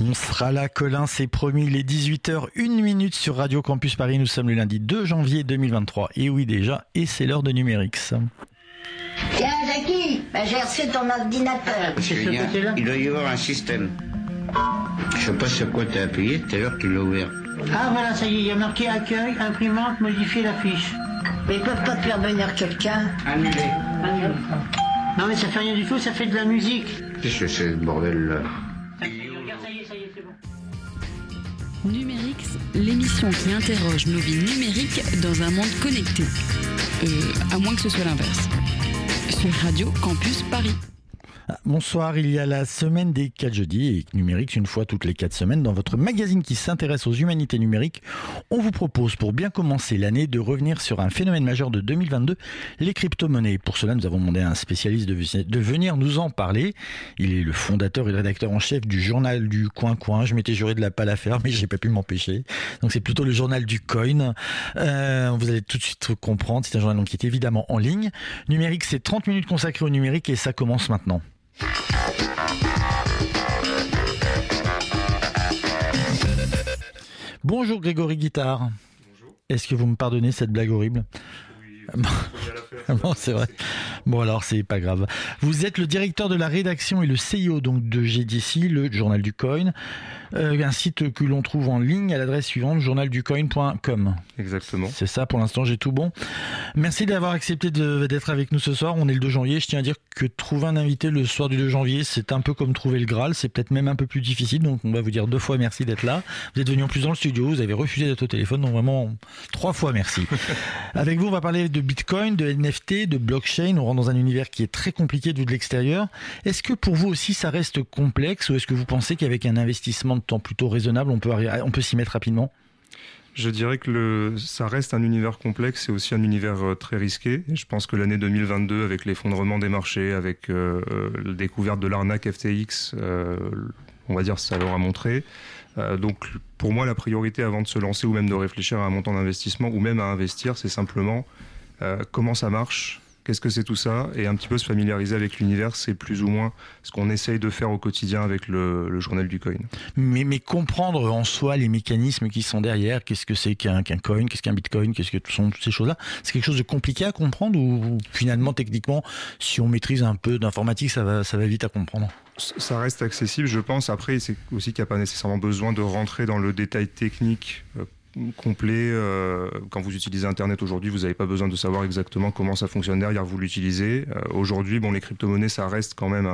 On sera là, Colin, c'est promis, il est 18h, 1 minute sur Radio Campus Paris. Nous sommes le lundi 2 janvier 2023. Et oui, déjà, et c'est l'heure de Numérix. Tiens, Jackie, bah, j'ai reçu ton ordinateur. Julien, il doit y avoir un système. Je sais pas sur quoi t'as appuyé, tout à l'heure tu l'as ouvert. Ah voilà, ça y est, il y a marqué accueil, imprimante, modifier la fiche. Mais ils peuvent pas faire venir quelqu'un. Annulé. Non mais ça fait rien du tout, ça fait de la musique. Qu'est-ce que c'est ce bordel là? Numérix, l'émission qui interroge nos vies numériques dans un monde connecté. Euh, à moins que ce soit l'inverse. Sur Radio Campus Paris. Bonsoir, il y a la semaine des 4 jeudis et numérique une fois toutes les 4 semaines dans votre magazine qui s'intéresse aux humanités numériques. On vous propose pour bien commencer l'année de revenir sur un phénomène majeur de 2022, les crypto-monnaies. Pour cela, nous avons demandé à un spécialiste de, de venir nous en parler. Il est le fondateur et le rédacteur en chef du journal du Coin Coin. Je m'étais juré de la pas la faire, mais j'ai pas pu m'empêcher. Donc c'est plutôt le journal du coin. Euh, vous allez tout de suite comprendre. C'est un journal qui est évidemment en ligne. Numérique, c'est 30 minutes consacrées au numérique et ça commence maintenant. Bonjour Grégory Guitard. Bonjour. Est-ce que vous me pardonnez cette blague horrible? Oui, Bon, c'est vrai. Bon, alors, c'est pas grave. Vous êtes le directeur de la rédaction et le CEO donc de GDC, le journal du coin, euh, un site que l'on trouve en ligne à l'adresse suivante, journalducoin.com. Exactement. C'est ça, pour l'instant, j'ai tout bon. Merci d'avoir accepté d'être avec nous ce soir. On est le 2 janvier. Je tiens à dire que trouver un invité le soir du 2 janvier, c'est un peu comme trouver le Graal. C'est peut-être même un peu plus difficile. Donc, on va vous dire deux fois merci d'être là. Vous êtes venu en plus dans le studio. Vous avez refusé d'être au téléphone. Donc, vraiment, trois fois merci. avec vous, on va parler de Bitcoin, de NFT, de blockchain. On rentre dans un univers qui est très compliqué de l'extérieur. Est-ce que pour vous aussi, ça reste complexe ou est-ce que vous pensez qu'avec un investissement de temps plutôt raisonnable, on peut, on peut s'y mettre rapidement? Je dirais que ça reste un univers complexe et aussi un univers euh, très risqué. Je pense que l'année 2022, avec l'effondrement des marchés, avec euh, euh, la découverte de l'arnaque FTX, on va dire ça l'aura montré. Euh, donc pour moi, la priorité avant de se lancer ou même de réfléchir à un montant d'investissement ou même à investir, c'est simplement comment ça marche, qu'est-ce que c'est tout ça, et un petit peu se familiariser avec l'univers, c'est plus ou moins ce qu'on essaye de faire au quotidien avec le, le journal du coin. mais, mais comprendre en soi les mécanismes qui sont derrière, qu'est-ce que c'est qu'un coin, qu'est-ce qu'un bitcoin, qu'est-ce que sont toutes ces choses-là, c'est quelque chose de compliqué à comprendre ou, ou finalement techniquement, si on maîtrise un peu d'informatique, ça va, ça va vite à comprendre? Ça reste accessible, je pense. Après, c'est aussi qu'il n'y a pas nécessairement besoin de rentrer dans le détail technique euh, complet. Euh, quand vous utilisez Internet aujourd'hui, vous n'avez pas besoin de savoir exactement comment ça fonctionne derrière, vous l'utilisez. Euh, aujourd'hui, bon, les crypto-monnaies, ça reste quand même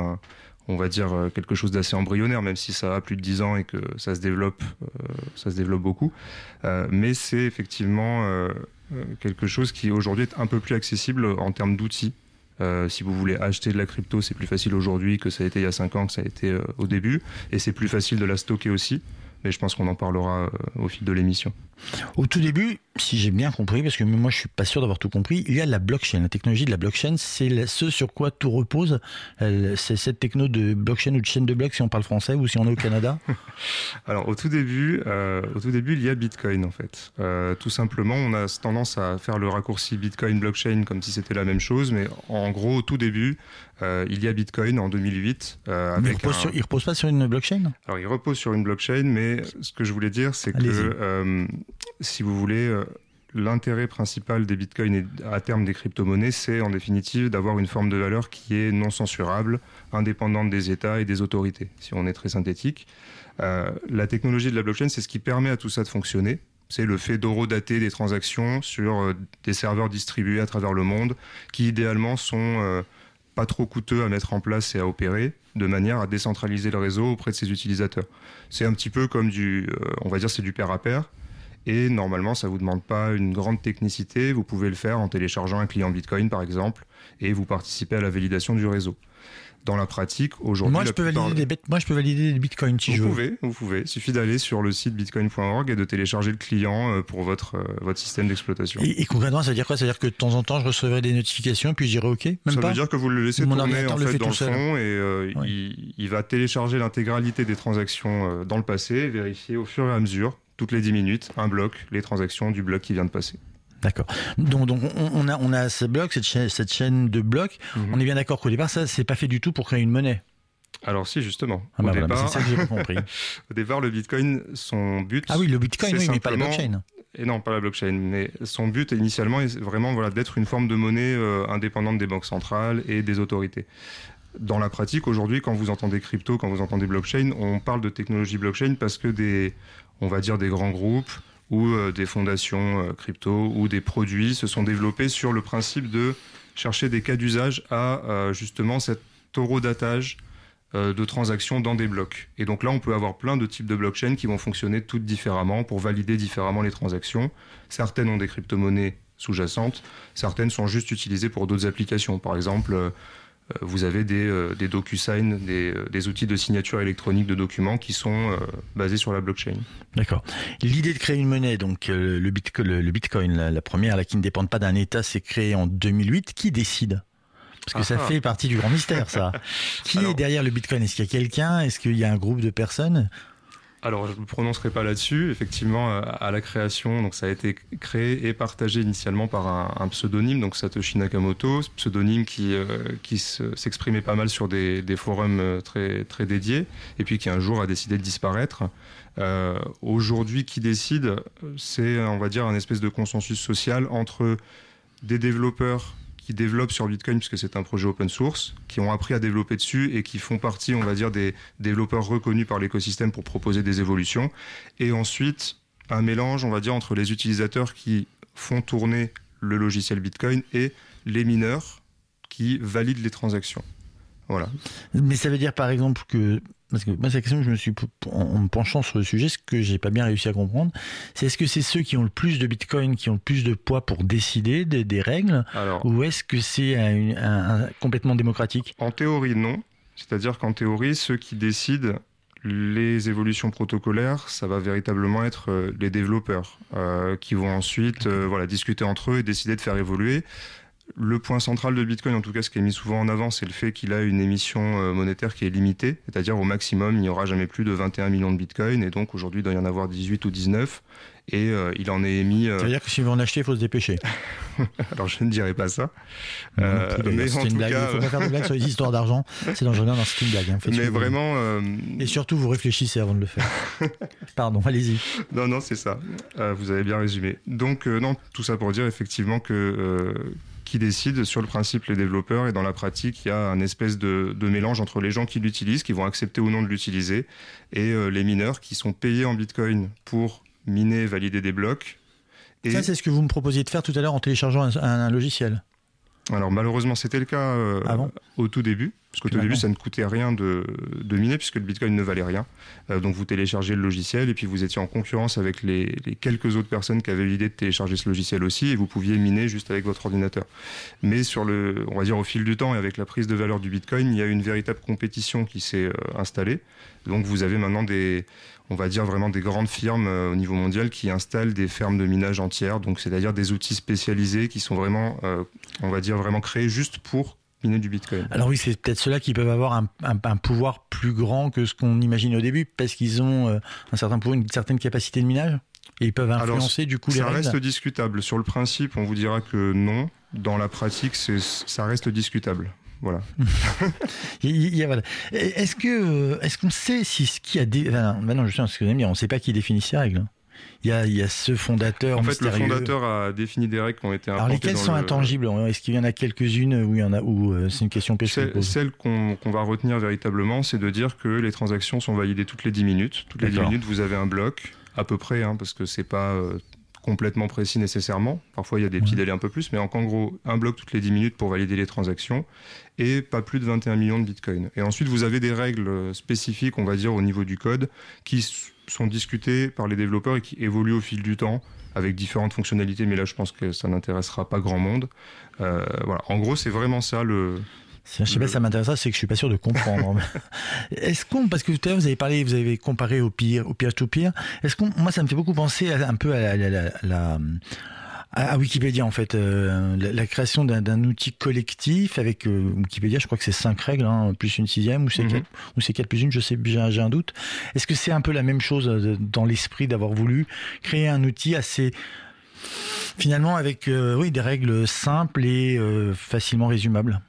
on va dire euh, quelque chose d'assez embryonnaire, même si ça a plus de 10 ans et que ça se développe, ça se développe beaucoup. Mais c'est effectivement quelque chose qui aujourd'hui est un peu plus accessible en termes d'outils. Si vous voulez acheter de la crypto, c'est plus facile aujourd'hui que ça a été il y a 5 ans, que ça a été au début. Et c'est plus facile de la stocker aussi. Mais je pense qu'on en parlera euh, au fil de l'émission. Au tout début, si j'ai bien compris, parce que moi je suis pas sûr d'avoir tout compris, il y a la blockchain. La technologie de la blockchain, c'est ce sur quoi tout repose. C'est cette techno de blockchain ou de chaîne de blocs si on parle français ou si on est au Canada. Alors au tout début, euh, au tout début, il y a Bitcoin en fait. Euh, tout simplement, on a tendance à faire le raccourci Bitcoin blockchain comme si c'était la même chose, mais en gros, au tout début, euh, il y a Bitcoin en 2008 euh, Mais il repose, un- sur, il repose pas sur une blockchain? Alors, il repose sur une blockchain, mais ce que je voulais dire, c'est que, euh, si vous voulez, l'intérêt principal des bitcoins et à terme des crypto-monnaies, c'est en définitive d'avoir une forme de valeur qui est non censurable, indépendante des États et des autorités, si on est très synthétique. Euh, la technologie de la blockchain, c'est ce qui permet à tout ça de fonctionner. C'est le fait d'horodater des transactions sur euh, des serveurs distribués à travers le monde, qui idéalement sont euh, pas trop coûteux à mettre en place et à opérer, de manière à décentraliser le réseau auprès de ses utilisateurs. C'est un petit peu comme du, on va dire, c'est du pair à pair. Et normalement, ça vous demande pas une grande technicité. Vous pouvez le faire en téléchargeant un client Bitcoin, par exemple, et vous participez à la validation du réseau. Dans la pratique, aujourd'hui, moi je, peux valider des bêtes- moi, je peux valider des bitcoins si je vous veux. pouvez, vous pouvez. Il suffit d'aller sur le site bitcoin.org et de télécharger le client euh, pour votre, euh, votre système d'exploitation. Et, et concrètement, ça veut dire quoi? Ça veut dire que de temps en temps, je recevrai des notifications et puis je dirai OK? Même ça pas? veut dire que vous le laissez Mon tourner en le fait dans tout le seul. fond et euh, Ouais. il, il va télécharger l'intégralité des transactions dans le passé et vérifier au fur et à mesure, toutes les 10 minutes, un bloc, les transactions du bloc qui vient de passer. D'accord. Donc, donc on, a, on a ce bloc, cette chaîne, cette chaîne de blocs. Mhm. On est bien d'accord qu'au départ, ça, c'est pas fait du tout pour créer une monnaie. Alors si justement. Ah bah au, voilà, départ, c'est ça que compris. au départ, le Bitcoin, son but. Ah oui, le Bitcoin, oui, mais pas la blockchain. Et non, pas la blockchain. Mais son but initialement est vraiment voilà, d'être une forme de monnaie euh, indépendante des banques centrales et des autorités. Dans la pratique, aujourd'hui, quand vous entendez crypto, quand vous entendez blockchain, on parle de technologie blockchain parce que des, on va dire des grands groupes ou euh, des fondations euh, crypto ou des produits se sont développés sur le principe de chercher des cas d'usage à euh, justement cet horodatage de transactions dans des blocs. Et donc là, on peut avoir plein de types de blockchains qui vont fonctionner toutes différemment pour valider différemment les transactions. Certaines ont des crypto-monnaies sous-jacentes, certaines sont juste utilisées pour d'autres applications. Par exemple, vous avez des, euh, des DocuSign, des, euh, des outils de signature électronique de documents qui sont euh, basés sur la blockchain. D'accord. L'idée de créer une monnaie, donc euh, le, Bitcoin, le, le Bitcoin, la, la première, là, qui ne dépend pas d'un État, c'est créé en 2008. Qui décide? Parce que ça Ah ah. fait partie du grand mystère, ça. Qui Alors- est derrière le Bitcoin? Est-ce qu'il y a quelqu'un? Est-ce qu'il y a un groupe de personnes? Alors, je ne me prononcerai pas là-dessus. Effectivement, euh, à la création, donc ça a été créé et partagé initialement par un, pseudonyme, donc Satoshi Nakamoto, pseudonyme qui, euh, qui se- s'exprimait pas mal sur des, forums euh, très, très dédiés, et puis qui un jour a décidé de disparaître. Aujourd'hui, qui décide, c'est, on va dire, un espèce de consensus social entre des développeurs qui développent sur Bitcoin, puisque c'est un projet open source, qui ont appris à développer dessus et qui font partie, on va dire, des développeurs reconnus par l'écosystème pour proposer des évolutions. Et ensuite, un mélange, on va dire, entre les utilisateurs qui font tourner le logiciel Bitcoin et les mineurs qui valident les transactions. Voilà. Mais ça veut dire par exemple que parce que moi c'est la question que je me suis en me penchant sur le sujet, ce que j'ai pas bien réussi à comprendre, c'est est-ce que c'est ceux qui ont le plus de Bitcoin qui ont le plus de poids pour décider des, des règles, Alors, ou est-ce que c'est un, un- un- complètement démocratique? En théorie, non. C'est-à-dire qu'en théorie, ceux qui décident les évolutions protocolaires, ça va véritablement être euh, les développeurs euh, qui vont ensuite euh, voilà, discuter entre eux et décider de faire évoluer. Le point central de Bitcoin, en tout cas ce qui est mis souvent en avant, c'est le fait qu'il a une émission euh, monétaire qui est limitée, c'est-à-dire au maximum, il n'y aura jamais plus de 21 millions de Bitcoin, et donc aujourd'hui, il doit y en avoir 18 ou 19, et euh, il en est émis... euh, Ça veut dire que si vous en achetez, il faut se dépêcher. alors je ne dirais pas ça, Non, Euh, non plus, d'ailleurs, mais c'est une blague. cas, Il faut pas faire de blagues sur les histoires d'argent. C'est dangereux. Non, c'est une blague. hein. Mais vraiment... euh, Et surtout, vous réfléchissez avant de le faire. Pardon, allez-y. Non, non, c'est ça. Vous avez bien résumé. Donc, non, tout ça pour dire effectivement que qui décide sur le principe les développeurs et dans la pratique, il y a un espèce de, de mélange entre les gens qui l'utilisent, qui vont accepter ou non de l'utiliser, et euh, les mineurs qui sont payés en Bitcoin pour miner et valider des blocs. Et Ça, c'est ce que vous me proposiez de faire tout à l'heure en téléchargeant un, un- un logiciel. alors malheureusement, c'était le cas euh, Avant au tout début, parce qu'au début, ça ne coûtait rien de, miner puisque le Bitcoin ne valait rien. Euh, donc vous téléchargez le logiciel et puis vous étiez en concurrence avec les, quelques autres personnes qui avaient l'idée de télécharger ce logiciel aussi et vous pouviez miner juste avec votre ordinateur. Mais sur le, on va dire au fil du temps et avec la prise de valeur du Bitcoin, il y a une véritable compétition qui s'est euh, installée. Donc vous avez maintenant des, on va dire vraiment des grandes firmes euh, au niveau mondial qui installent des fermes de minage entières, donc c'est-à-dire des outils spécialisés qui sont vraiment, on va dire vraiment créés juste pour miner du Bitcoin. Alors oui, c'est peut-être ceux-là qui peuvent avoir un, un- un pouvoir plus grand que ce qu'on imagine au début, parce qu'ils ont euh, un certain pouvoir, une certaine capacité de minage, et ils peuvent Alors, influencer du coup les Ça reste discutable. Sur le principe, on vous dira que non. Dans la pratique, c'est- ça reste discutable. Voilà. Est-ce que euh, est-ce qu'on sait si ce qui a dé... enfin, non, non, je sais ce que vous allez me dire, on ne sait pas qui définit ces règles. Il y a, il y a ce fondateur En fait, le fondateur a défini des règles qui ont été Alors lesquelles sont le- intangibles Est-ce qu'il y en a quelques-unes où il y en a où euh, c'est une question que je Celle, pose? celle qu'on va retenir véritablement, c'est de dire que les transactions sont validées toutes les 10 minutes. Toutes les 10 D'accord. minutes, vous avez un bloc, à peu près, hein, parce que c'est pas euh, complètement précis nécessairement. Parfois, il y a des petits délais un peu plus, mais en, gros, un bloc toutes les 10 minutes pour valider les transactions et pas plus de 21 millions de bitcoins. Et ensuite, vous avez des règles spécifiques, on va dire, au niveau du code, qui sont discutées par les développeurs et qui évoluent au fil du temps avec différentes fonctionnalités, mais là, je pense que ça n'intéressera pas grand monde. Euh, voilà. En gros, c'est vraiment ça le, Je sais pas si ça m'intéresse, c'est que je suis pas sûr de comprendre. Est-ce qu'on, parce que tout à l'heure vous avez parlé, vous avez comparé au pire, au peer-to-peer. Est-ce qu'on, moi ça me fait beaucoup penser à- un peu à la, la- la- la- à à Wikipédia en fait, euh, la, la création d'un, outil collectif avec euh, Wikipédia, je crois que c'est cinq règles, hein, plus une sixième ou c'est Mhm. quatre, ou c'est quatre plus une, je sais, j'ai, un- doute. Est-ce que c'est un peu la même chose euh, dans l'esprit d'avoir voulu créer un outil assez finalement avec euh, oui des règles simples et facilement résumables?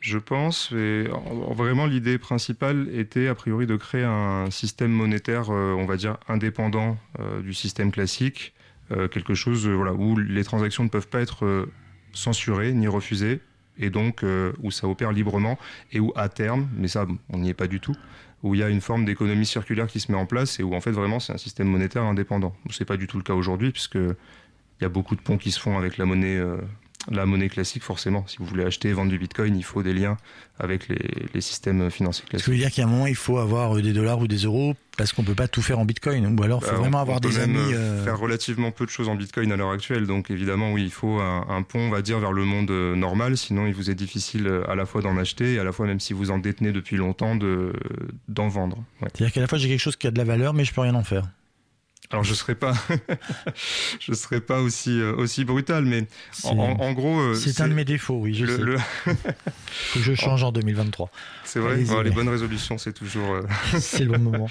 Je pense, et vraiment l'idée principale était a priori de créer un système monétaire, euh, on va dire, indépendant euh, du système classique, euh, quelque chose voilà, où les transactions ne peuvent pas être censurées ni refusées, et donc où ça opère librement, et où à terme, mais ça on n'y est pas du tout, où il y a une forme d'économie circulaire qui se met en place, et où en fait vraiment c'est un système monétaire indépendant. Ce n'est pas du tout le cas aujourd'hui, puisque il y a beaucoup de ponts qui se font avec la monnaie la monnaie classique, forcément. Si vous voulez acheter et vendre du bitcoin, il faut des liens avec les, systèmes financiers classiques. Ce qui veut dire qu'à un moment, il faut avoir euh, des dollars ou des euros parce qu'on ne peut pas tout faire en bitcoin. Ou alors, il faut bah, vraiment avoir des amis. Euh, faire relativement peu de choses en bitcoin à l'heure actuelle. Donc, évidemment, oui, il faut un, pont, on va dire, vers le monde euh, normal. Sinon, il vous est difficile à la fois d'en acheter et à la fois, même si vous en détenez depuis longtemps, d'en vendre. C'est-à-dire qu'à la fois, j'ai quelque chose qui a de la valeur, mais je peux rien en faire. Alors je serais pas, je serais pas aussi euh, aussi brutal, mais en, gros, euh, c'est un de mes défauts, oui. Je le, sais. Faut que je change en 2023. C'est vrai? les bonnes résolutions, c'est toujours. Euh, c'est le bon moment.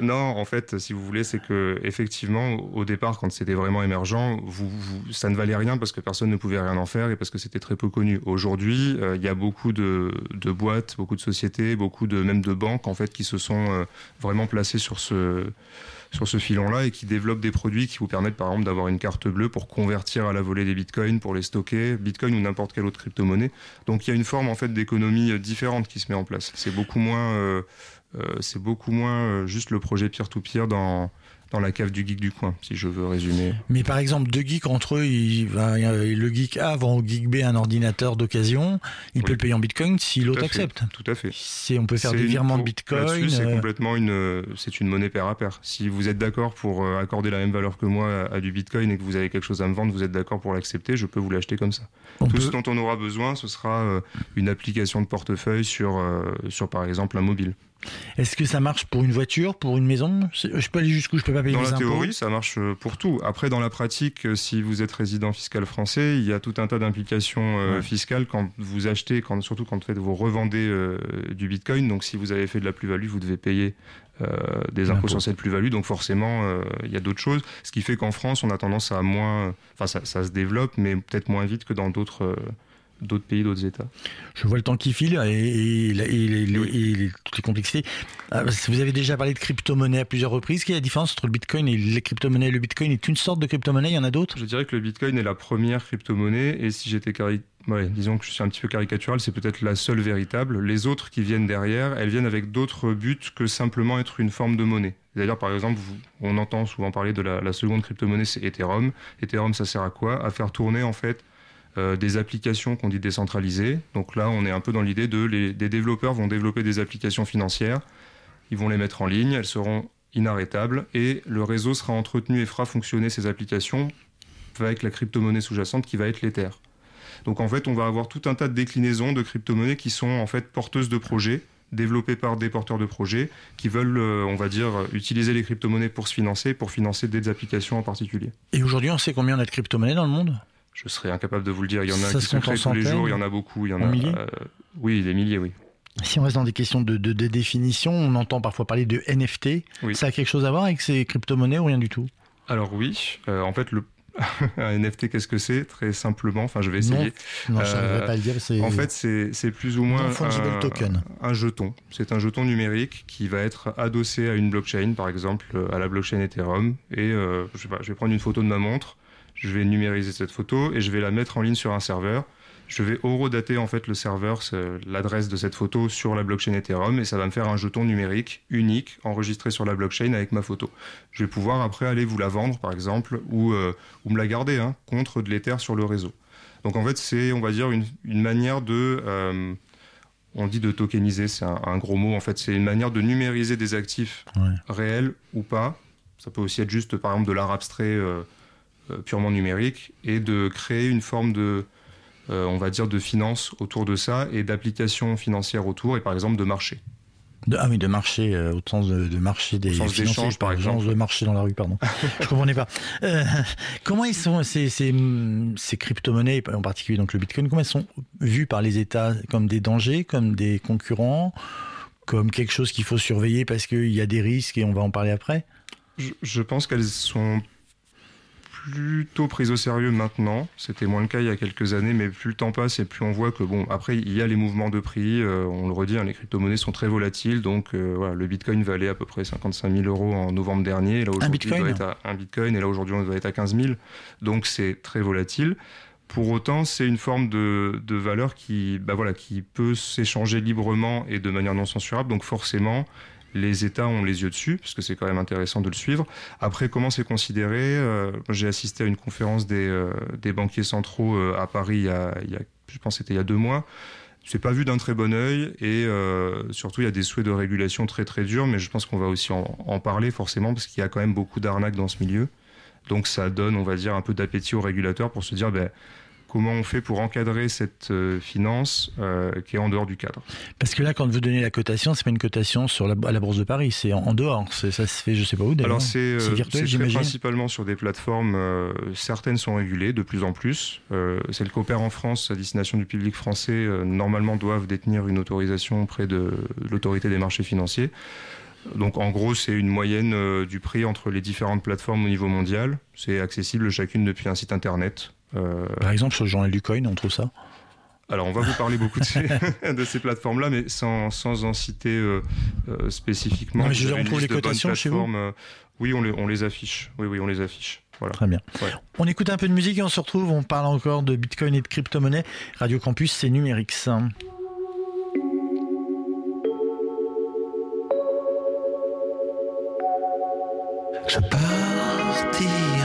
non, en fait, si vous voulez, c'est que effectivement, au départ, quand c'était vraiment émergent, vous, ça ne valait rien parce que personne ne pouvait rien en faire et parce que c'était très peu connu. Aujourd'hui, il y a beaucoup de, de, boîtes, beaucoup de sociétés, beaucoup de même de banques en fait qui se sont vraiment placées sur ce sur ce filon-là et qui développe des produits qui vous permettent par exemple d'avoir une carte bleue pour convertir à la volée des bitcoins, pour les stocker, bitcoin ou n'importe quelle autre crypto-monnaie. Donc il y a une forme en fait d'économie euh, différente qui se met en place. C'est beaucoup moins, euh, euh, c'est beaucoup moins juste le projet peer-to-peer dans dans la cave du geek du coin, si je veux résumer. Mais par exemple, deux geeks entre eux, il va, le geek A vend au geek B un ordinateur d'occasion, il peut le payer en bitcoin si l'autre accepte. Tout à fait. Si on peut faire des virements de bitcoin. C'est euh, complètement une, c'est une monnaie pair à pair. Si vous êtes d'accord pour euh, accorder la même valeur que moi à, du bitcoin et que vous avez quelque chose à me vendre, vous êtes d'accord pour l'accepter, je peux vous l'acheter comme ça. Tout ce dont on aura besoin, ce sera euh, une application de portefeuille sur, sur par exemple un mobile. Est-ce que ça marche pour une voiture, pour une maison? Je peux aller jusqu'où? Je peux pas payer Dans la théorie, ça marche euh, pour tout. Après, dans la pratique, euh, si vous êtes résident fiscal français, il y a tout un tas d'implications euh, fiscales quand vous achetez, quand, surtout quand vous revendez du Bitcoin. Donc, si vous avez fait de la plus-value, vous devez payer des impôts sur cette plus-value. Donc, forcément, il y a d'autres choses. Ce qui fait qu'en France, on a tendance à moins, enfin, ça, ça se développe, mais peut-être moins vite que dans d'autres d'autres pays, d'autres États. Je vois le temps qui file et, toutes les complexités. Ah, vous avez déjà parlé de crypto-monnaie à plusieurs reprises. Quelle est la différence entre le Bitcoin et les crypto-monnaies? Le Bitcoin est une sorte de crypto-monnaie, il y en a d'autres? Je dirais que le Bitcoin est la première crypto-monnaie et si j'étais disons que je suis un petit peu caricatural, c'est peut-être la seule véritable. Les autres qui viennent derrière, elles viennent avec d'autres buts que simplement être une forme de monnaie. D'ailleurs, par exemple, on entend souvent parler de la, la seconde crypto-monnaie, c'est Ethereum. Ethereum, ça sert à quoi? À faire tourner en fait euh, des applications qu'on dit décentralisées. Donc là, on est un peu dans l'idée de les, des développeurs vont développer des applications financières, ils vont les mettre en ligne, elles seront inarrêtables et le réseau sera entretenu et fera fonctionner ces applications avec la crypto-monnaie sous-jacente qui va être l'Ether. Donc en fait, on va avoir tout un tas de déclinaisons de crypto-monnaies qui sont en fait porteuses de projets développées par des porteurs de projets qui veulent, euh, on va dire, utiliser les crypto-monnaies pour se financer, pour financer des applications en particulier. Et aujourd'hui, on sait combien on a de crypto-monnaies dans le monde? Je serais incapable de vous le dire. Il y en a qui se créent tous les jours, il y en a beaucoup. Il y en, a, euh, oui, des milliers, oui. Si on reste dans des questions de, définition, on entend parfois parler de NFT. Ça a quelque chose à voir avec ces crypto-monnaies ou rien du tout? Alors oui, euh, en fait, le, un NFT, qu'est-ce que c'est? Très simplement, enfin je vais essayer. Non, je euh, pas à le dire. En fait, c'est plus ou moins un, token. un jeton. C'est un jeton numérique qui va être adossé à une blockchain, par exemple à la blockchain Ethereum. Et je, sais pas, je vais prendre une photo de ma montre je vais numériser cette photo et je vais la mettre en ligne sur un serveur. Je vais horodater en fait le serveur, l'adresse de cette photo sur la blockchain Ethereum et ça va me faire un jeton numérique unique enregistré sur la blockchain avec ma photo. Je vais pouvoir après aller vous la vendre par exemple ou, euh, ou me la garder hein, contre de l'Ether sur le réseau. Donc en fait c'est on va dire une, une manière de euh, on dit de tokeniser, c'est un, gros mot en fait, c'est une manière de numériser des actifs réels ou pas. Ça peut aussi être juste par exemple de l'art abstrait. Euh, euh, purement numérique et de créer une forme de, euh, on va dire, de finance autour de ça et d'applications financières autour et par exemple de marché. De, ah oui, de marché, euh, au sens de, marché des sens d'échange, par exemple. de marché dans la rue, pardon. Je comprenais pas. comment ils sont ces, ces, ces crypto-monnaies, en particulier donc le Bitcoin, comment elles sont vues par les États comme des dangers, comme des concurrents, comme quelque chose qu'il faut surveiller parce qu'il y a des risques et on va en parler après? Je pense qu'elles sont plutôt prise au sérieux maintenant. C'était moins le cas il y a quelques années, mais plus le temps passe et plus on voit que, bon, après, il y a les mouvements de prix. Euh, on le redit, hein, les crypto-monnaies sont très volatiles. Donc, euh, voilà, le bitcoin valait à peu près 55 000 euros en novembre dernier. là, doit être à, Un bitcoin, et là, aujourd'hui, on doit être à 15 000. Donc, c'est très volatile. Pour autant, c'est une forme de, de, valeur qui, bah voilà, qui peut s'échanger librement et de manière non censurable. Donc, forcément, les États ont les yeux dessus, parce que c'est quand même intéressant de le suivre. Après, comment c'est considéré euh, J'ai assisté à une conférence des, euh, banquiers centraux euh, à Paris il y, a, je pense c'était il y a deux mois. C'est pas vu d'un très bon œil et surtout il y a des souhaits de régulation très très durs, mais je pense qu'on va aussi en, en, parler forcément parce qu'il y a quand même beaucoup d'arnaques dans ce milieu. Donc ça donne, on va dire, un peu d'appétit aux régulateurs pour se dire, ben, comment on fait pour encadrer cette euh, finance euh, qui est en dehors du cadre. Parce que là, quand vous donnez la cotation, c'est pas une cotation sur la, à la Bourse de Paris, c'est en, dehors. Ça se fait, je sais pas où. Alors c'est euh, principalement sur des plateformes. certaines sont régulées de plus en plus. celles qui opèrent en France à destination du public français, normalement doivent détenir une autorisation auprès de l'autorité des marchés financiers. Donc en gros, c'est une moyenne du prix entre les différentes plateformes au niveau mondial. C'est accessible chacune depuis un site internet. Euh, Par exemple, sur le journal du coin, on trouve ça alors, on va vous parler beaucoup de ces, de ces plateformes-là, mais sans, sans, en citer euh, euh, spécifiquement. Non, mais je on trouve les cotations chez vous Oui, on les, on les, affiche. Oui, oui, on les affiche. Voilà. Très bien. On écoute un peu de musique et on se retrouve. On parle encore de Bitcoin et de crypto-monnaie. Radio Campus, c'est Numérix. Je partirai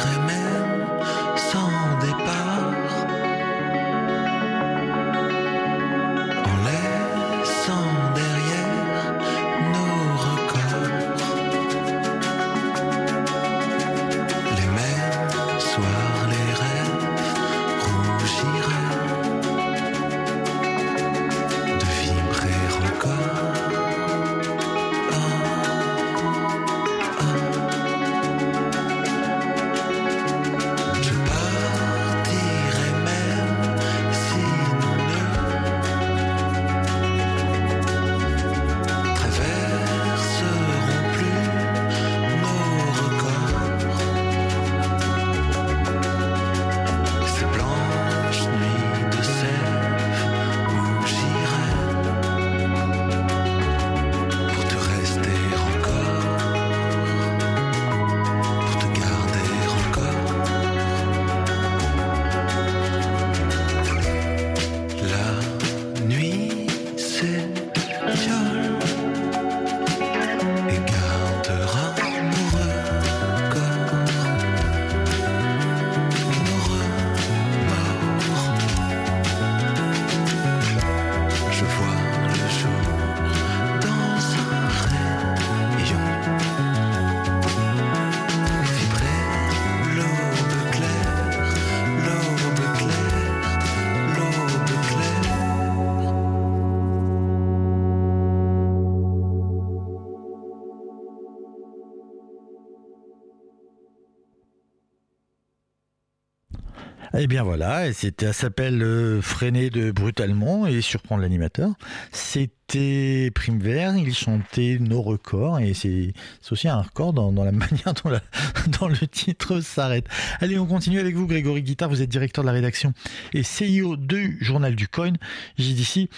bien voilà, ça s'appelle euh, Freiner de brutalement et surprendre l'animateur. C'était Prime Vert, il chantait nos records et c'est aussi un record dans, la manière dont, le titre s'arrête. Allez, on continue avec vous, Grégory Guittard. Vous êtes directeur de la rédaction et CEO du Journal du Coin. Ici,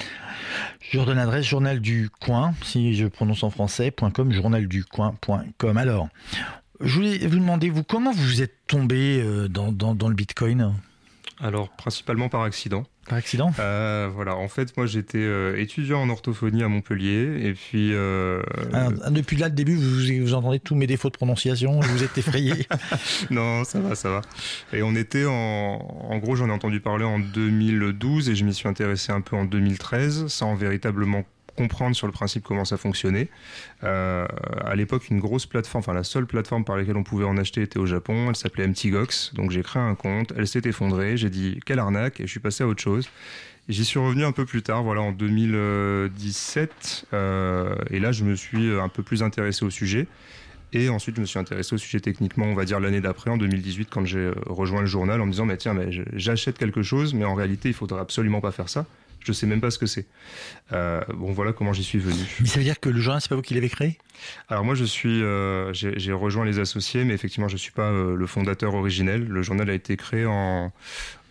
je redonne l'adresse Journal du Coin, si je prononce en français, .com, journalducoin.com. Alors, je voulais vous demander, vous, comment vous êtes tombé euh, dans le Bitcoin? Alors, principalement par accident. Par accident? Euh, Voilà, en fait, moi j'étais euh, étudiant en orthophonie à Montpellier, et puis... Euh, depuis là, le début, vous, vous, entendez tous mes défauts de prononciation, vous êtes effrayé Non, ça va, ça va. Et on était en... En gros, j'en ai entendu parler en 2012, et je m'y suis intéressé un peu en 2013, sans véritablement comprendre sur le principe comment ça fonctionnait. Euh, à l'époque, une grosse plateforme, enfin la seule plateforme par laquelle on pouvait en acheter était au Japon. Elle s'appelait MTGOX. Donc j'ai créé un compte. Elle s'est effondrée. J'ai dit quelle arnaque et je suis passé à autre chose. J'y suis revenu un peu plus tard, voilà, en 2017. Euh, et là, je me suis un peu plus intéressé au sujet. Et ensuite, je me suis intéressé au sujet techniquement, on va dire l'année d'après, en 2018, quand j'ai rejoint le journal, en me disant, mais tiens, mais j'achète quelque chose, mais en réalité, il faudrait absolument pas faire ça. Je sais même pas ce que c'est. Euh, bon, voilà comment j'y suis venu. Mais ça veut dire que le journal, c'est pas vous qui l'avez créé? Alors moi je suis, euh, j'ai j'ai rejoint les associés, mais effectivement je suis pas euh, le fondateur originel. Le journal a été créé en,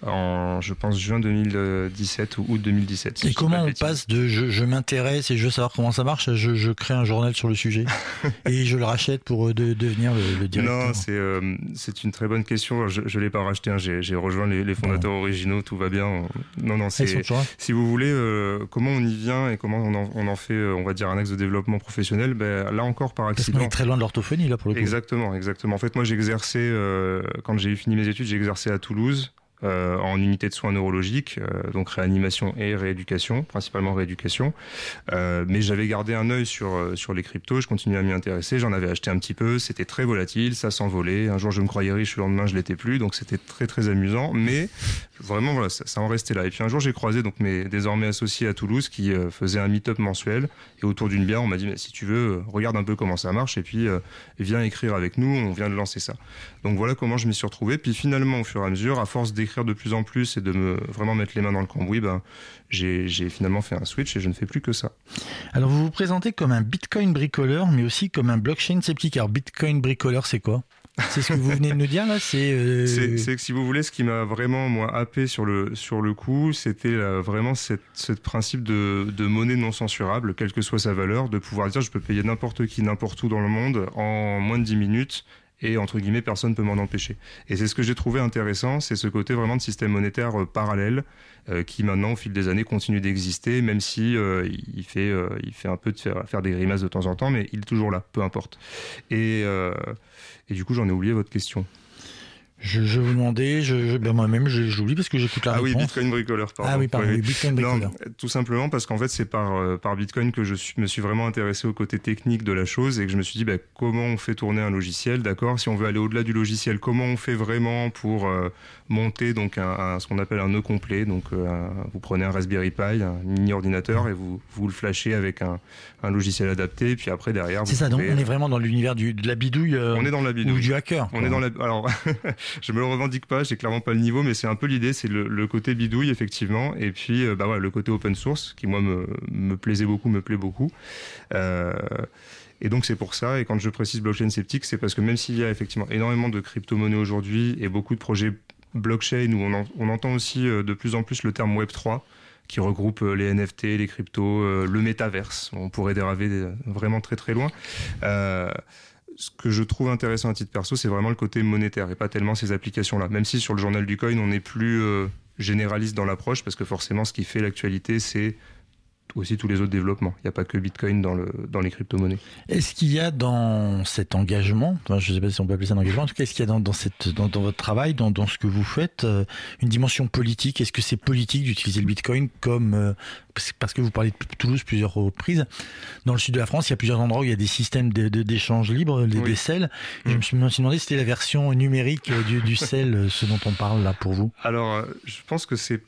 en je pense juin 2017 ou août 2017. si Et comment on bêtises. passe de je, je m'intéresse et je veux savoir comment ça marche, je, je crée un journal sur le sujet et je le rachète pour euh, de- devenir le, le directeur Non, c'est euh, une très bonne question. Je ne l'ai pas racheté. hein. J'ai rejoint les, les fondateurs originaux. Tout va bien. On- Non, non, Ah, c'est. Si vous voulez, euh, comment on y vient et comment on en, on en fait, euh, on va dire, un axe de développement professionnel? Ben, Là encore, par Parce qu'on accident. est très loin de l'orthophonie là pour le coup. Exactement, exactement. En fait, moi, j'ai exercé, euh, quand j'ai fini mes études, j'ai exercé à Toulouse. Euh, en unité de soins neurologiques, euh, donc réanimation et rééducation, principalement rééducation. Euh, mais j'avais gardé un œil sur, sur les cryptos, je continuais à m'y intéresser, j'en avais acheté un petit peu, c'était très volatile, ça s'envolait. Un jour, je me croyais riche, le lendemain, je l'étais plus, donc c'était très très amusant. Mais vraiment, voilà, ça, ça en restait là. Et puis un jour, j'ai croisé donc mes désormais associés à Toulouse qui faisaient un meet-up mensuel. Et autour d'une bière, on m'a dit, si tu veux, regarde un peu comment ça marche et puis viens écrire avec nous, on vient de lancer ça. Donc voilà comment je m'y suis retrouvé. Puis finalement, au fur et à mesure, à force d'écrire de plus en plus et de me vraiment mettre les mains dans le cambouis, ben, j'ai finalement fait un switch et je ne fais plus que ça. Alors vous vous présentez comme un Bitcoin bricoleur, mais aussi comme un blockchain sceptique. Alors Bitcoin bricoleur, c'est quoi? C'est ce que vous venez de nous dire là? C'est euh, que si vous voulez, ce qui m'a vraiment moi happé sur le sur le coup, c'était vraiment cette, ce principe de, de monnaie non censurable, quelle que soit sa valeur, de pouvoir dire je peux payer n'importe qui n'importe où dans le monde en moins de 10 minutes et entre guillemets personne peut m'en empêcher. Et c'est ce que j'ai trouvé intéressant, c'est ce côté vraiment de système monétaire euh, parallèle euh, qui maintenant au fil des années continue d'exister, même si euh, il fait il fait un peu de faire, faire des grimaces de temps en temps, mais il est toujours là, peu importe. Et et du coup j'en ai oublié votre question. Je, je vous demandais, je, ben moi-même j'oublie parce que j'écoute la Ah oui, réponse. Bitcoin bricoleur, pardon. ah oui, pardon, Oui, oui, oui. Bitcoin Non, bricoleur. tout simplement parce qu'en fait, c'est par, euh, par Bitcoin que je suis, me suis vraiment intéressé au côté technique de la chose et que je me suis dit bah, comment on fait tourner un logiciel, d'accord? Si on veut aller au-delà du logiciel, comment on fait vraiment pour euh, monter donc un, un- ce qu'on appelle un nœud complet? Donc, euh, vous prenez un Raspberry Pi, un mini ordinateur et vous, vous le flashez avec un, un logiciel adapté. Et puis après, derrière, C'est ça, donc on est vraiment dans l'univers de la bidouille euh, on est dans la ou bidouille. du hacker. On quoi. est dans la. Alors, je me le revendique pas, j'ai clairement pas le niveau, mais c'est un peu l'idée, c'est le, côté bidouille effectivement, et puis euh, bah ouais, le côté open source qui moi me, me plaisait beaucoup, me plaît beaucoup. Euh, et donc c'est pour ça. Et quand je précise blockchain sceptique, c'est parce que même s'il y a effectivement énormément de crypto-monnaies aujourd'hui et beaucoup de projets blockchain où on, on entend aussi euh, de plus en plus le terme Web 3 qui regroupe les NFT, les cryptos, le métaverse. On pourrait déraver vraiment très très loin. Ce que je trouve intéressant à titre perso, c'est vraiment le côté monétaire et pas tellement ces applications-là. Même si sur le journal du coin, on est plus euh, généraliste dans l'approche, parce que forcément, ce qui fait l'actualité, c'est aussi tous les autres développements. Il n'y a pas que Bitcoin dans, le, dans les crypto-monnaies. Est-ce qu'il y a dans cet engagement, enfin, je ne sais pas si on peut appeler ça un engagement, en tout cas, est-ce qu'il y a dans, dans, cette, dans, dans votre travail, dans, dans ce que vous faites, euh, une dimension politique? Est-ce que c'est politique d'utiliser le Bitcoin comme... euh, parce- que vous parlez de Toulouse plusieurs reprises. Dans le sud de la France, il y a plusieurs endroits où il y a des systèmes d'échange libre, les, Oui. des sels. Je Mm. me suis demandé si c'était la version numérique euh, du, du sel, ce dont on parle là pour vous. Alors, je pense que c'est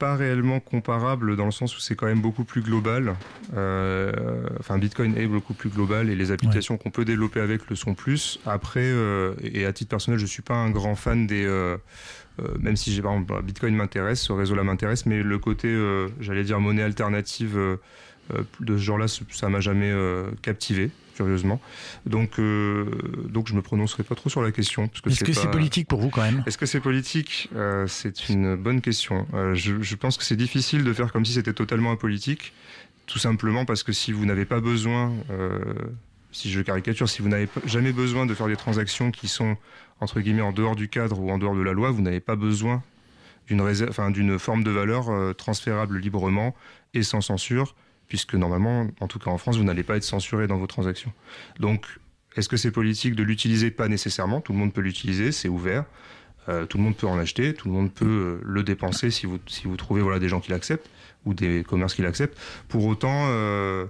pas réellement comparable dans le sens où c'est quand même beaucoup plus global. Euh, enfin, Bitcoin est beaucoup plus global et les applications qu'on peut développer avec le sont plus. Après, euh, et à titre personnel, je suis pas un grand fan des. euh, même si j'ai par exemple bah, Bitcoin m'intéresse, ce réseau-là m'intéresse, mais le côté, j'allais dire monnaie alternative de ce genre-là, ça m'a jamais captivé, curieusement. Donc, euh, donc je me prononcerai pas trop sur la question. Est-ce que c'est pas- politique pour vous quand même? Est-ce que c'est politique? Euh, C'est une bonne question. Euh, je, je pense que c'est difficile de faire comme si c'était totalement apolitique, tout simplement parce que si vous n'avez pas besoin, euh, si je caricature, si vous n'avez jamais besoin de faire des transactions qui sont entre guillemets en dehors du cadre ou en dehors de la loi, vous n'avez pas besoin d'une réserve- enfin, d'une forme de valeur transférable librement et sans censure, puisque normalement, en tout cas en France, vous n'allez pas être censuré dans vos transactions. Donc, est-ce que c'est politique de l'utiliser? Pas nécessairement. Tout le monde peut l'utiliser, c'est ouvert. Euh, tout le monde peut en acheter, tout le monde peut euh, le dépenser si vous, trouvez voilà, des gens qui l'acceptent ou des commerces qui l'acceptent. Pour autant, euh,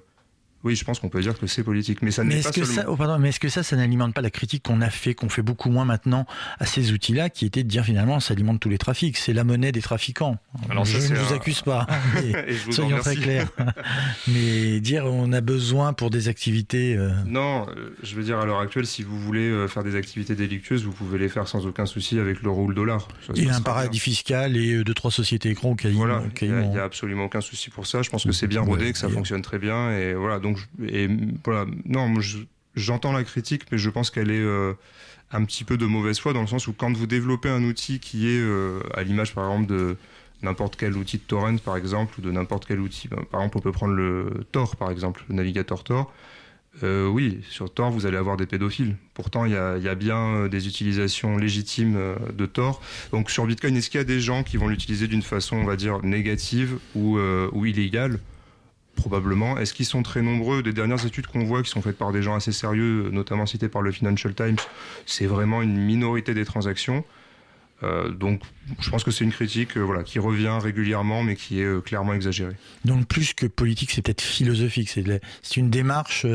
oui, je pense qu'on peut dire que c'est politique, mais ça n'est pas que seulement. ça, oh, pardon, mais est-ce que ça, ça n'alimente pas la critique qu'on a fait, qu'on fait beaucoup moins maintenant à ces outils-là, qui était de dire finalement, ça alimente tous les trafics, c'est la monnaie des trafiquants. Alors je ne vous un- accuse pas, mais Et je vous en soyons très clairs. mais dire on a besoin pour des activités. euh, Non, euh, je veux dire, à l'heure actuelle, si vous voulez euh, faire des activités délictueuses, vous pouvez les faire sans aucun souci avec l'euro ou le dollar. Ça il y a un paradis bien. fiscal et deux trois sociétés écrans quasiment. Voilà, il n'y a, absolument aucun souci pour ça. Je pense que c'est bien rodé, que ça fonctionne très bien. Et voilà, donc donc, voilà, non, j'entends la critique, mais je pense qu'elle est euh, un petit peu de mauvaise foi dans le sens où quand vous développez un outil qui est euh, à l'image, par exemple, de n'importe quel outil de torrent, par exemple, ou de n'importe quel outil, ben, par exemple, on peut prendre le Tor, par exemple, le navigateur Tor. Euh, oui, sur Tor, vous allez avoir des pédophiles. Pourtant, il y a, bien des utilisations légitimes de Tor. Donc, sur Bitcoin, est-ce qu'il y a des gens qui vont l'utiliser d'une façon, on va dire, négative ou illégale? Probablement. Est-ce qu'ils sont très nombreux Des dernières études qu'on voit qui sont faites par des gens assez sérieux, notamment cités par le Financial Times, c'est vraiment une minorité des transactions. Euh, donc, je pense que c'est une critique euh, voilà, qui revient régulièrement, mais qui est euh, clairement exagérée. Donc plus que politique, c'est peut-être philosophique. C'est une démarche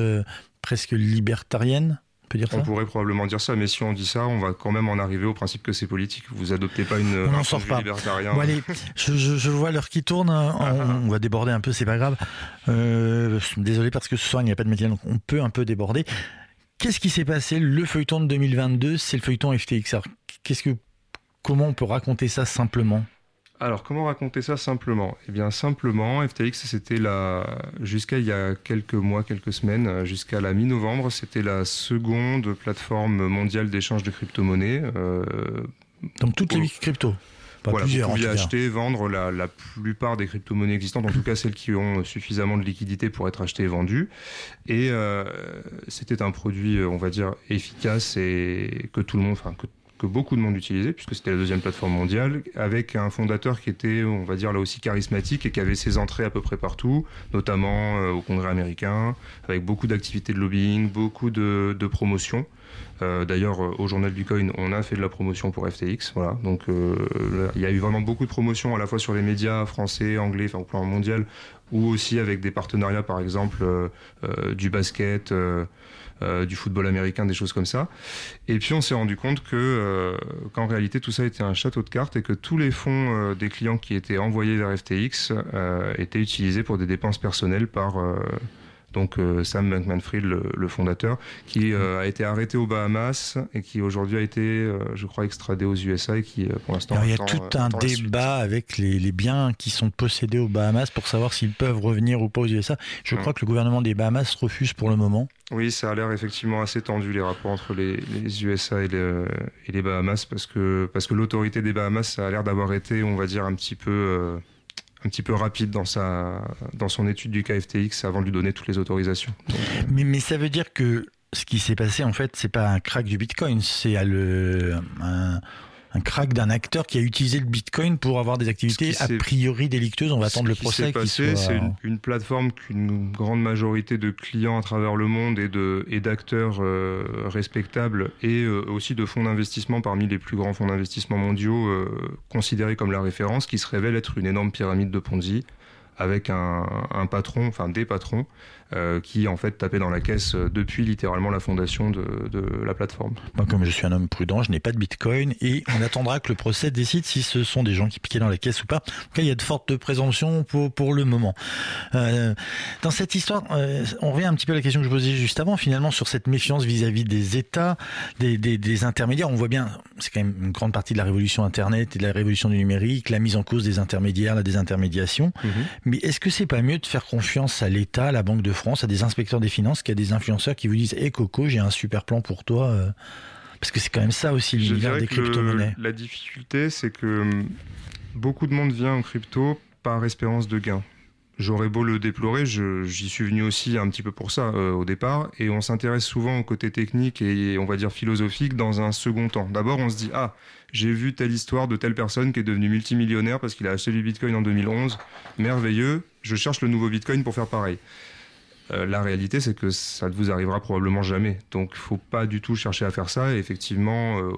presque libertarienne, on peut dire ça On pourrait probablement dire ça, mais si on dit ça, on va quand même en arriver au principe que c'est politique. Vous adoptez pas une, On un sort pas. libertarien. Bon allez, je, je- je vois l'heure qui tourne. hein. On, on va déborder un peu, c'est pas grave. Euh, désolé parce que ce soir il n'y a pas de métier, donc on peut un peu déborder. Qu'est-ce qui s'est passé Le feuilleton de 2022, c'est le feuilleton FTX. Alors, qu'est-ce que, comment on peut raconter ça simplement? Alors, comment raconter ça simplement? Eh bien, simplement, FTX, c'était la, jusqu'à il y a quelques mois, quelques semaines, jusqu'à la mi-novembre, c'était la seconde plateforme mondiale d'échange de crypto-monnaies. euh, Donc toutes les cryptos, pas voilà, plusieurs. vous pouviez acheter, vendre la, la plupart des crypto-monnaies existantes, en tout cas celles qui ont suffisamment de liquidité pour être achetées et vendues. Et euh, c'était un produit, on va dire, efficace et que tout le monde, enfin que, beaucoup de monde utilisait, puisque c'était la deuxième plateforme mondiale, avec un fondateur qui était, on va dire, là aussi charismatique et qui avait ses entrées à peu près partout, notamment euh, au Congrès américain, avec beaucoup d'activités de lobbying, beaucoup de, de promotion. Euh, D'ailleurs, euh, au journal du Coin, on a fait de la promotion pour FTX. Voilà. Donc, il y a eu vraiment beaucoup de promotions à la fois sur les médias français, anglais, enfin au plan mondial, ou aussi avec des partenariats, par exemple, euh, euh, du basket, euh, du football américain, des choses comme ça. Et puis, on s'est rendu compte que, qu'en réalité, tout ça était un château de cartes et que tous les fonds des clients qui étaient envoyés vers FTX étaient utilisés pour des dépenses personnelles par donc euh, Sam Bankman-Fried, le, le fondateur, qui euh, a été arrêté aux Bahamas et qui aujourd'hui a été, euh, je crois, extradé aux USA et qui, pour l'instant, Alors, il y a attend, tout un débat avec les, les biens qui sont possédés aux Bahamas pour savoir s'ils peuvent revenir ou pas aux USA. Je Mm. crois que le gouvernement des Bahamas refuse pour le moment. Oui, ça a l'air effectivement assez tendu les rapports entre les, les USA et les, et les Bahamas parce que parce que l'autorité des Bahamas ça a l'air d'avoir été, on va dire, un petit peu euh, un petit peu rapide dans sa dans son étude du KFTX avant de lui donner toutes les autorisations. Mais, mais ça veut dire que ce qui s'est passé, en fait, c'est pas un crack du Bitcoin, c'est le, un, un crack d'un acteur qui a utilisé le Bitcoin pour avoir des activités a priori délictueuses. On va attendre le procès. soit- c'est une, une plateforme qu'une grande majorité de clients à travers le monde et de et d'acteurs euh, respectables et euh, aussi de fonds d'investissement parmi les plus grands fonds d'investissement mondiaux euh, considérés comme la référence, qui se révèle être une énorme pyramide de Ponzi avec un, un patron, enfin des patrons, euh, qui en fait tapaient dans la caisse euh, depuis littéralement la fondation de, de la plateforme. Moi, comme je suis un homme prudent, je n'ai pas de bitcoin et on attendra que le procès décide si ce sont des gens qui piquaient dans la caisse ou pas. En tout cas, il y a de fortes présomptions pour, pour le moment. Euh, dans cette histoire, euh, on revient un petit peu à la question que je posais juste avant, finalement, sur cette méfiance vis-à-vis des États, des, des, des intermédiaires. On voit bien, c'est quand même une grande partie de la révolution Internet et de la révolution du numérique, la mise en cause des intermédiaires, la désintermédiation. Mais est-ce que c'est pas mieux de faire confiance à l'État, à la Banque de France, à des inspecteurs des finances, qu'à des influenceurs qui vous disent Hé Coco, j'ai un super plan pour toi euh, Parce que c'est quand même ça aussi l'univers des crypto-monnaies. la difficulté, c'est que hum, beaucoup de monde vient en crypto par espérance de gain. J'aurais beau le déplorer, j'y suis venu aussi un petit peu pour ça euh, au départ, et on s'intéresse souvent au côté technique et on va dire philosophique dans un second temps. D'abord, on se dit ah, j'ai vu telle histoire de telle personne qui est devenue multimillionnaire parce qu'il a acheté du Bitcoin en 2011, merveilleux. Je cherche le nouveau Bitcoin pour faire pareil. Euh, la réalité, c'est que ça ne vous arrivera probablement jamais. Donc, il faut pas du tout chercher à faire ça. Et effectivement, euh,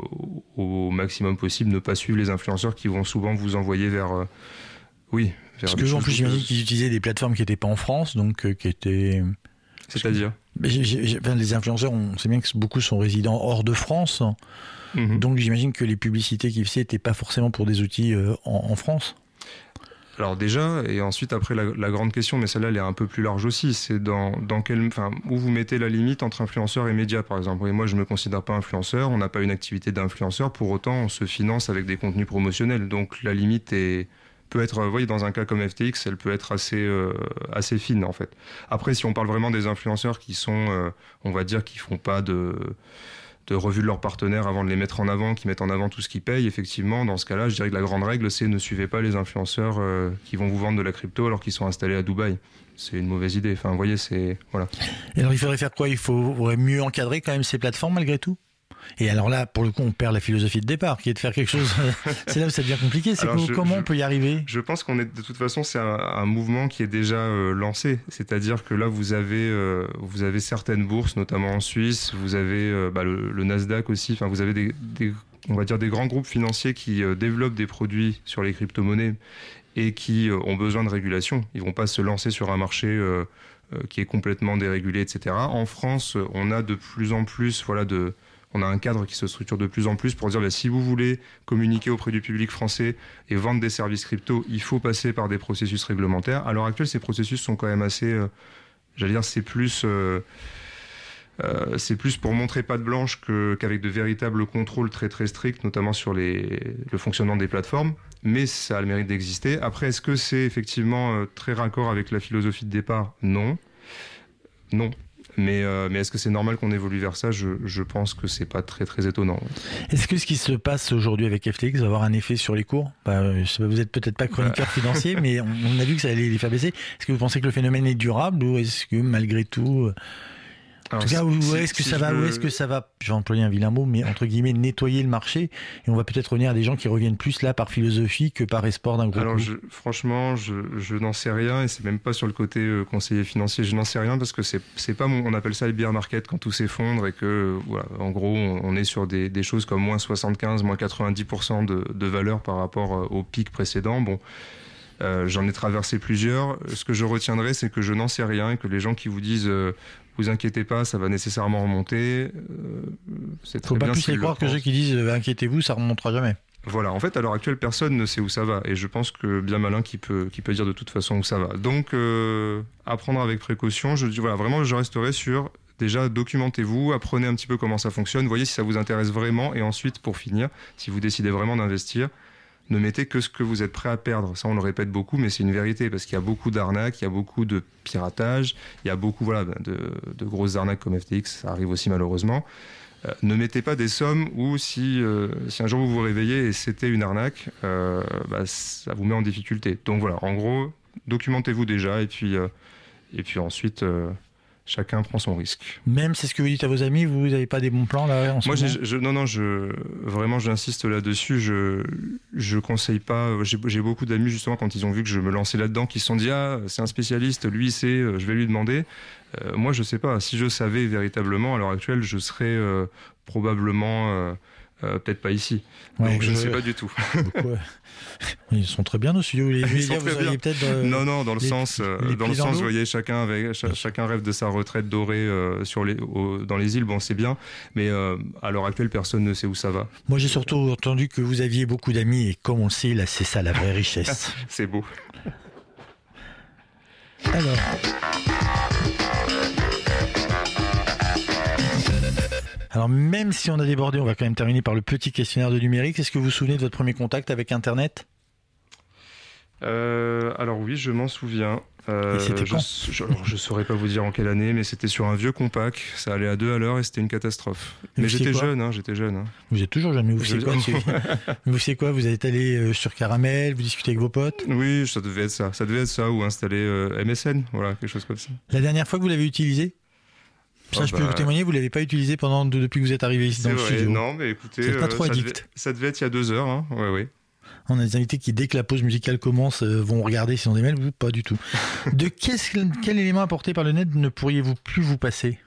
au, maximum possible, ne pas suivre les influenceurs qui vont souvent vous envoyer vers, euh, oui, vers Parce que en plus, j'imagine qu'ils utilisaient des plateformes qui n'étaient pas en France, donc qui étaient. C'est-à-dire enfin, les influenceurs, on sait bien que beaucoup sont résidents hors de France, Mhm. donc j'imagine que les publicités qu'ils faisaient n'étaient pas forcément pour des outils en, en France. Alors déjà, et ensuite après la, la grande question, mais celle-là elle est un peu plus large aussi, c'est dans, dans quel, enfin, où vous mettez la limite entre influenceurs et médias par exemple. Et moi je me considère pas influenceur, on n'a pas une activité d'influenceur, pour autant on se finance avec des contenus promotionnels, donc la limite est peut être, vous voyez, dans un cas comme FTX, elle peut être assez, euh, assez fine en fait. Après, si on parle vraiment des influenceurs qui sont, euh, on va dire, qui font pas de de revue de leurs partenaires avant de les mettre en avant, qui mettent en avant tout ce qu'ils payent, effectivement, dans ce cas-là, je dirais que la grande règle, c'est ne suivez pas les influenceurs euh, qui vont vous vendre de la crypto alors qu'ils sont installés à Dubaï. C'est une mauvaise idée. Enfin, voyez, c'est voilà. Et alors il faudrait faire quoi? Il faudrait mieux encadrer quand même ces plateformes malgré tout? Et alors là, pour le coup, on perd la philosophie de départ, qui est de faire quelque chose. c'est là où ça devient compliqué. C'est comment, je- on peut y arriver? Je pense qu'on est de toute façon c'est un, un mouvement qui est déjà euh, lancé, c'est-à-dire que là vous avez euh, vous avez certaines bourses, notamment en Suisse, vous avez euh, bah, le, le Nasdaq aussi, enfin vous avez des, des- on va dire des grands groupes financiers qui développent des produits sur les crypto-monnaies et qui ont besoin de régulation. Ils vont pas se lancer sur un marché qui est complètement dérégulé, etc. En France, on a de plus en plus voilà de on a un cadre qui se structure de plus en plus pour dire bah, si vous voulez communiquer auprès du public français et vendre des services crypto, il faut passer par des processus réglementaires. À l'heure actuelle, ces processus sont quand même assez, euh, j'allais dire, c'est plus, euh, euh, c'est plus pour montrer patte blanche que- qu'avec de véritables contrôles très très stricts, notamment sur le fonctionnement des plateformes. Mais ça a le mérite d'exister. Après, est-ce que c'est effectivement très raccord avec la philosophie de départ? Non. Non. Mais, euh, mais est-ce que c'est normal qu'on évolue vers ça? Je, je pense que c'est pas très très étonnant. Est-ce que ce qui se passe aujourd'hui avec FTX va avoir un effet sur les cours? Bah, euh, je sais pas, Vous êtes peut-être pas chroniqueur financier, mais on, on a vu que ça allait les faire baisser. Est-ce que vous pensez que le phénomène est durable ou est-ce que malgré tout, euh, en tout cas, où est-ce que si ça va, où est-ce que ça va? Je vais employer un vilain mot, mais entre guillemets nettoyer le marché et on va peut-être revenir à des gens qui reviennent plus là par philosophie que par espoir d'un gros Alors, je, franchement, je, je n'en sais rien et c'est même pas sur le côté euh, conseiller financier. Je n'en sais rien parce que c'est c'est pas mon, on appelle ça le bear market quand tout s'effondre et que voilà, en gros, on, on est sur des, des choses comme moins 75, moins 90% de, de valeur par rapport euh, au pic précédent. Bon. euh, J'en ai traversé plusieurs. Ce que je retiendrai, c'est que je n'en sais rien et que les gens qui vous disent euh, vous inquiétez pas, ça va nécessairement remonter, euh, c'est très Faut pas bien plus les le croire que ceux qui disent euh, inquiétez-vous, ça remontera jamais. Voilà, en fait, à l'heure actuelle, personne ne sait où ça va. Et je pense que bien malin qui peut, qui peut dire de toute façon où ça va. Donc, euh, à prendre avec précaution. Je dis, voilà, vraiment, je resterai sur. Déjà, documentez-vous, apprenez un petit peu comment ça fonctionne, voyez si ça vous intéresse vraiment. Et ensuite, pour finir, si vous décidez vraiment d'investir, ne mettez que ce que vous êtes prêt à perdre. Ça, on le répète beaucoup, mais c'est une vérité parce qu'il y a beaucoup d'arnaques, il y a beaucoup de piratage, il y a beaucoup voilà, de, de grosses arnaques comme FTX, ça arrive aussi malheureusement. Euh, ne mettez pas des sommes où si, euh, si un jour vous vous réveillez et c'était une arnaque, euh, bah, ça vous met en difficulté. Donc voilà, en gros, documentez-vous déjà et puis, et puis ensuite, chacun prend son risque. Même c'est ce que vous dites à vos amis, vous n'avez pas des bons plans là en ce Moi, je, non, non, je, vraiment, j'insiste là-dessus. Je, je conseille pas. J'ai j'ai beaucoup d'amis justement quand ils ont vu que je me lançais là-dedans, qui se sont dit ah, c'est un spécialiste, lui, sait, euh, je vais lui demander. Euh, moi, je sais pas. Si je savais véritablement à l'heure actuelle, je serais euh, probablement euh, euh, peut-être pas ici. Ouais, Donc, je ne sais pas du tout. Ouais. Ils sont très bien nos studios. Les, Ils sont très bien. euh, non, non, dans le les- sens, euh, les dans le sens, vous voyez, chacun avec, cha- chacun rêve de sa retraite dorée euh, sur les, au- dans les îles. Bon, c'est bien, mais à l'heure actuelle, personne ne sait où ça va. Moi, j'ai surtout entendu que vous aviez beaucoup d'amis et comme on le sait, là, c'est ça la vraie richesse. C'est beau. Alors. Alors, même si on a débordé, on va quand même terminer par le petit questionnaire de numérique. Est-ce que vous vous souvenez de votre premier contact avec Internet? Euh, alors oui, je m'en souviens. Euh, Et je, je, alors, je saurais pas vous dire en quelle année, mais c'était sur un vieux compact. Ça allait à deux à l'heure et c'était une catastrophe. Mais j'étais jeune, hein, j'étais jeune. hein. Vous êtes toujours jeune, mais vous savez quoi Vous savez quoi? Vous êtes allé euh, sur Caramel, vous discutez avec vos potes? Oui, ça devait être ça. Ça devait être ça ou installer euh, MSN, voilà, quelque chose comme ça. La dernière fois que vous l'avez utilisé? Ça, Ah je peux bah, vous témoigner, vous l'avez pas utilisé pendant de- depuis que vous êtes arrivé ici dans le studio. Non, mais écoutez, pas trop ça, addict. devait, ça devait être il y a deux heures. Hein. Ouais. On a des invités qui, dès que la pause musicale commence, euh, vont regarder si on des mails. Vous, pas du tout. De qu'est-ce- quel élément apporté par le net ne pourriez-vous plus vous passer?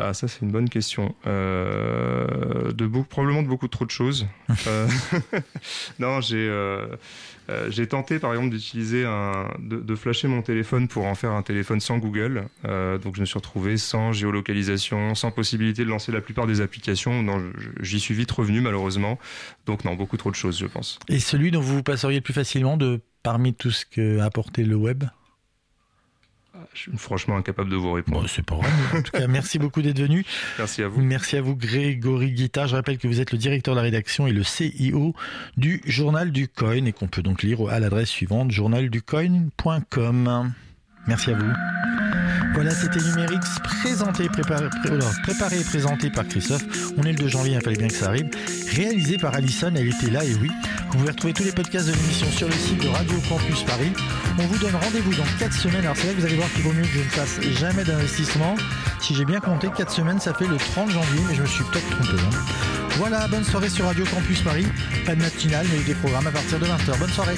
Ah, ça, c'est une bonne question. Euh, de beaucoup, probablement de beaucoup trop de choses. Euh, non, j'ai euh, j'ai tenté, par exemple, d'utiliser un, de, de flasher mon téléphone pour en faire un téléphone sans Google. Donc, je me suis retrouvé sans géolocalisation, sans possibilité de lancer la plupart des applications. Non, j'y suis vite revenu, malheureusement. Donc, non, beaucoup trop de choses, je pense. Et celui dont vous vous passeriez le plus facilement de parmi tout ce que a apporté le web? Je suis franchement incapable de vous répondre. Bon, c'est pas vrai. En tout cas, merci beaucoup d'être venu. Merci à vous. Merci à vous, Grégory Guittard. Je rappelle que vous êtes le directeur de la rédaction et le CIO du Journal du Coin et qu'on peut donc lire à l'adresse suivante journalducoin.com. Merci à vous. Voilà, c'était Numérix présenté, préparé, préparé et présenté par Christophe. On est le 2 janvier, il fallait bien que ça arrive. Réalisé par Alison, elle était là et oui. Vous pouvez retrouver tous les podcasts de l'émission sur le site de Radio Campus Paris. On vous donne rendez-vous dans 4 semaines. Alors c'est là que vous allez voir qu'il vaut mieux que je ne fasse jamais d'investissement. Si j'ai bien compté, 4 semaines, ça fait le 30 janvier, mais je me suis peut-être trompé. hein. Voilà, bonne soirée sur Radio Campus Paris. Pas de matinale, mais des programmes à partir de 20h. Bonne soirée.